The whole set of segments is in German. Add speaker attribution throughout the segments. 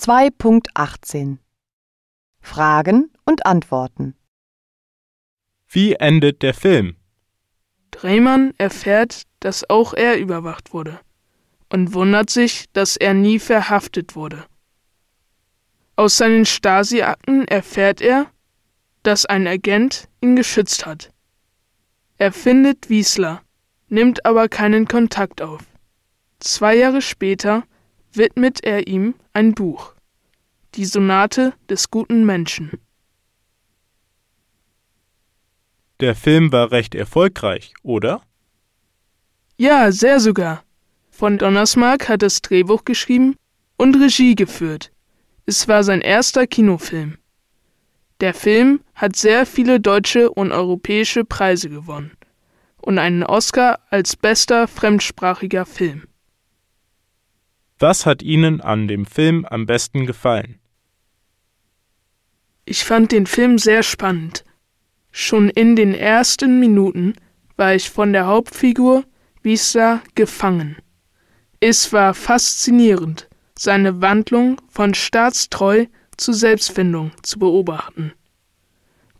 Speaker 1: 2.18 Fragen und Antworten
Speaker 2: Wie endet der Film?
Speaker 3: Drehmann erfährt, dass auch er überwacht wurde und wundert sich, dass er nie verhaftet wurde. Aus seinen Stasi-Akten erfährt er, dass ein Agent ihn geschützt hat. Er findet Wiesler, nimmt aber keinen Kontakt auf. Zwei Jahre später widmet er ihm ein Buch, die Sonate des guten Menschen.
Speaker 2: Der Film war recht erfolgreich, oder?
Speaker 3: Ja, sehr sogar. Von Donnersmarck hat das Drehbuch geschrieben und Regie geführt. Es war sein erster Kinofilm. Der Film hat sehr viele deutsche und europäische Preise gewonnen und einen Oscar als bester fremdsprachiger Film.
Speaker 2: Was hat Ihnen an dem Film am besten gefallen?
Speaker 3: Ich fand den Film sehr spannend. Schon in den ersten Minuten war ich von der Hauptfigur Wiesla gefangen. Es war faszinierend, seine Wandlung von staatstreu zu Selbstfindung zu beobachten.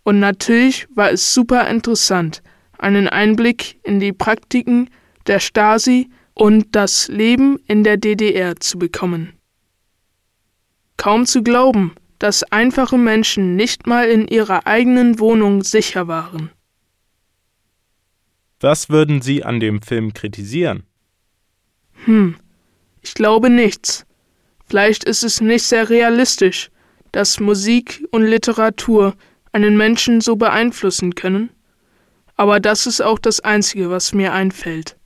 Speaker 3: Und natürlich war es super interessant, einen Einblick in die Praktiken der Stasi und das Leben in der DDR zu bekommen. Kaum zu glauben, dass einfache Menschen nicht mal in ihrer eigenen Wohnung sicher waren.
Speaker 2: Was würden Sie an dem Film kritisieren?
Speaker 3: Hm, ich glaube nichts. Vielleicht ist es nicht sehr realistisch, dass Musik und Literatur einen Menschen so beeinflussen können, aber das ist auch das Einzige, was mir einfällt.